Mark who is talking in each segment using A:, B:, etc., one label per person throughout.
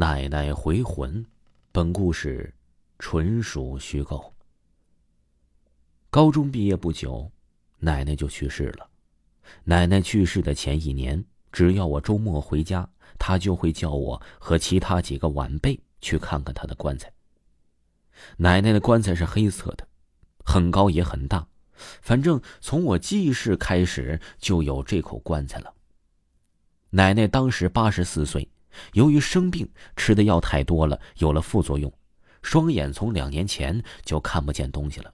A: 奶奶回魂，本故事纯属虚构。高中毕业不久，奶奶就去世了。奶奶去世的前一年，只要我周末回家，她就会叫我和其他几个晚辈去看看她的棺材。奶奶的棺材是黑色的，很高也很大，反正从我记事开始就有这口棺材了。奶奶当时八十四岁。由于生病，吃的药太多了，有了副作用，双眼从两年前就看不见东西了。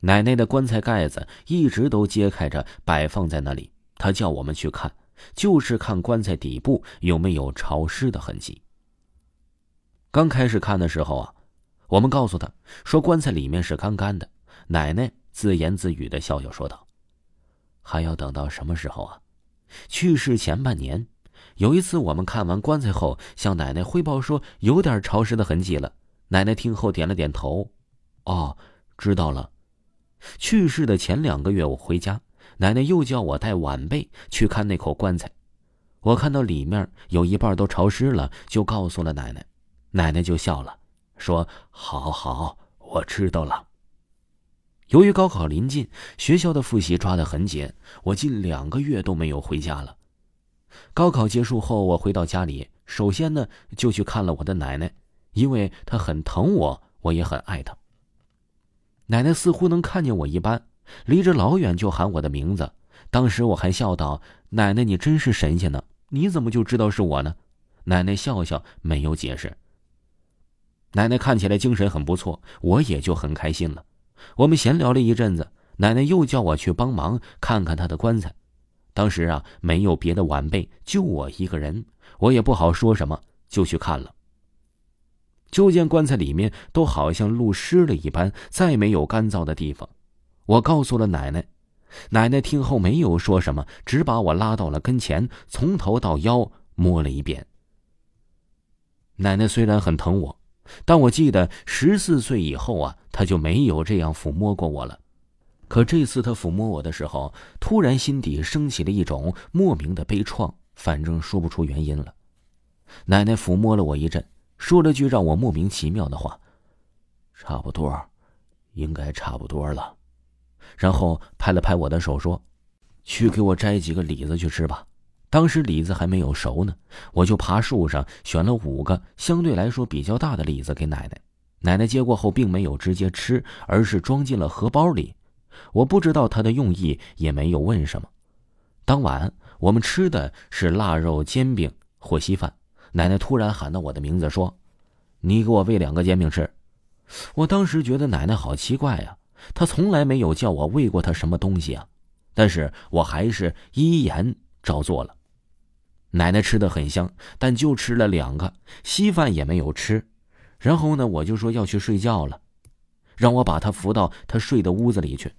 A: 奶奶的棺材盖子一直都揭开着，摆放在那里。她叫我们去看，就是看棺材底部有没有潮湿的痕迹。刚开始看的时候啊，我们告诉她说棺材里面是干干的。奶奶自言自语的笑笑说道：“还要等到什么时候啊？去世前半年。”有一次，我们看完棺材后，向奶奶汇报说有点潮湿的痕迹了。奶奶听后点了点头：“哦，知道了。”去世的前两个月，我回家，奶奶又叫我带晚辈去看那口棺材。我看到里面有一半都潮湿了，就告诉了奶奶。奶奶就笑了，说：“好好，我知道了。”由于高考临近，学校的复习抓得很紧，我近两个月都没有回家了。高考结束后，我回到家里，首先呢就去看了我的奶奶，因为她很疼我，我也很爱她。奶奶似乎能看见我一般，离着老远就喊我的名字。当时我还笑道：“奶奶，你真是神仙呢！你怎么就知道是我呢？”奶奶笑笑，没有解释。奶奶看起来精神很不错，我也就很开心了。我们闲聊了一阵子，奶奶又叫我去帮忙看看她的棺材。当时啊，没有别的晚辈，就我一个人，我也不好说什么，就去看了。就见棺材里面都好像露湿了一般，再没有干燥的地方。我告诉了奶奶，奶奶听后没有说什么，只把我拉到了跟前，从头到腰摸了一遍。奶奶虽然很疼我，但我记得十四岁以后啊，她就没有这样抚摸过我了。可这次他抚摸我的时候，突然心底升起了一种莫名的悲怆，反正说不出原因了。奶奶抚摸了我一阵，说了句让我莫名其妙的话：“差不多，应该差不多了。”然后拍了拍我的手说：“去给我摘几个李子去吃吧。”当时李子还没有熟呢，我就爬树上选了五个相对来说比较大的李子给奶奶。奶奶接过后并没有直接吃，而是装进了荷包里。我不知道他的用意，也没有问什么。当晚我们吃的是腊肉煎饼或稀饭。奶奶突然喊到我的名字，说：“你给我喂两个煎饼吃。”我当时觉得奶奶好奇怪呀，她从来没有叫我喂过她什么东西啊。但是我还是依言照做了。奶奶吃的很香，但就吃了两个稀饭也没有吃。然后呢，我就说要去睡觉了，让我把她扶到她睡的屋子里去。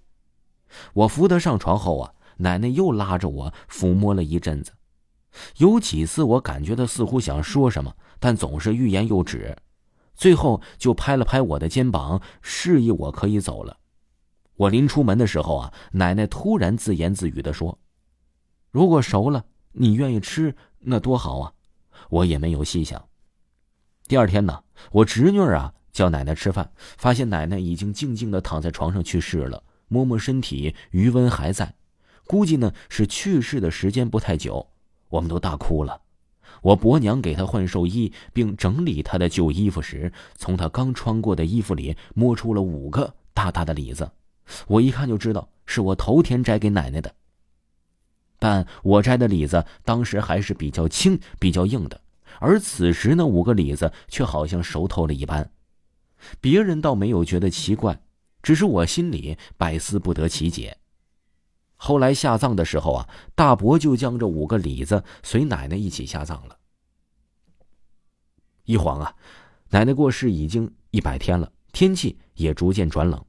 A: 我扶她上床后啊，奶奶又拉着我抚摸了一阵子，有几次我感觉她似乎想说什么，但总是欲言又止，最后就拍了拍我的肩膀，示意我可以走了。我临出门的时候啊，奶奶突然自言自语的说：“如果熟了，你愿意吃，那多好啊！”我也没有细想。第二天呢，我侄女啊叫奶奶吃饭，发现奶奶已经静静的躺在床上去世了。摸摸身体，余温还在，估计呢是去世的时间不太久。我们都大哭了。我伯娘给他换寿衣，并整理他的旧衣服时，从他刚穿过的衣服里摸出了五个大大的李子。我一看就知道是我头天摘给奶奶的。但我摘的李子当时还是比较轻、比较硬的，而此时那五个李子却好像熟透了一般。别人倒没有觉得奇怪。只是我心里百思不得其解。后来下葬的时候啊，大伯就将这五个李子随奶奶一起下葬了。一晃啊，奶奶过世已经一百天了，天气也逐渐转冷。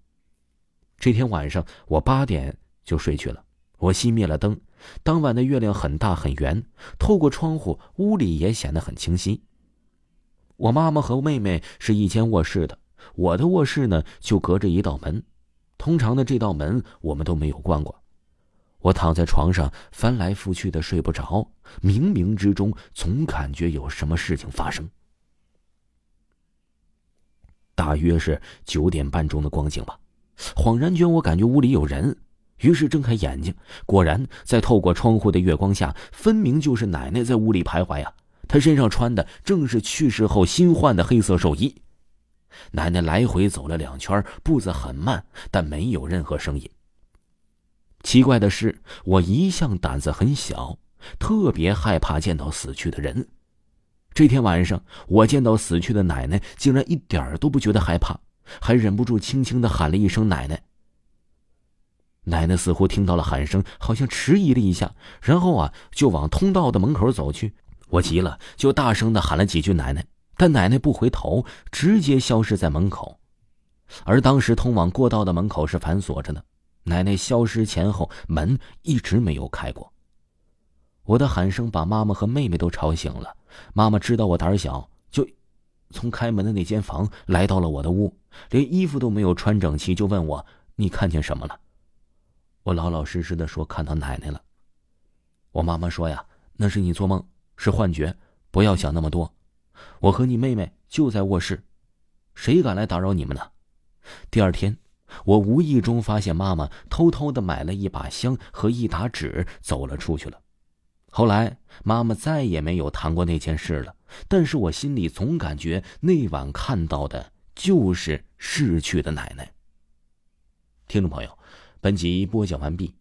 A: 这天晚上，我八点就睡去了。我熄灭了灯。当晚的月亮很大很圆，透过窗户，屋里也显得很清晰。我妈妈和妹妹是一间卧室的，我的卧室呢就隔着一道门。通常的这道门我们都没有关过。我躺在床上翻来覆去的睡不着，冥冥之中总感觉有什么事情发生。大约是九点半钟的光景吧，恍然间我感觉屋里有人，于是睁开眼睛，果然在透过窗户的月光下，分明就是奶奶在屋里徘徊呀。她身上穿的正是去世后新换的黑色寿衣。奶奶来回走了两圈，步子很慢，但没有任何声音。奇怪的是，我一向胆子很小，特别害怕见到死去的人。这天晚上，我见到死去的奶奶，竟然一点都不觉得害怕，还忍不住轻轻的喊了一声“奶奶”。奶奶似乎听到了喊声，好像迟疑了一下，然后啊，就往通道的门口走去。我急了，就大声的喊了几句“奶奶”，但奶奶不回头，直接消失在门口。而当时通往过道的门口是反锁着的。奶奶消失前后，门一直没有开过。我的喊声把妈妈和妹妹都吵醒了。妈妈知道我胆小，就从开门的那间房来到了我的屋，连衣服都没有穿整齐，就问我：“你看见什么了？”我老老实实的说：“看到奶奶了。”我妈妈说：“呀，那是你做梦，是幻觉，不要想那么多。我和你妹妹就在卧室，谁敢来打扰你们呢？”第二天。我无意中发现妈妈偷偷的买了一把香和一沓纸，走了出去了。后来妈妈再也没有谈过那件事了，但是我心里总感觉那晚看到的就是逝去的奶奶。听众朋友，本集播讲完毕。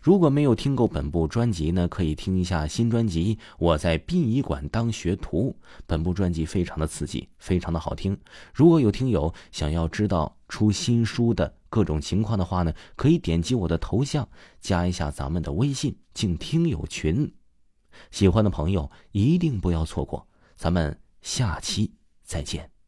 A: 如果没有听够本部专辑呢，可以听一下新专辑《我在殡仪馆当学徒》。本部专辑非常的刺激，非常的好听。如果有听友想要知道出新书的各种情况的话呢，可以点击我的头像，加一下咱们的微信进听友群。喜欢的朋友一定不要错过，咱们下期再见。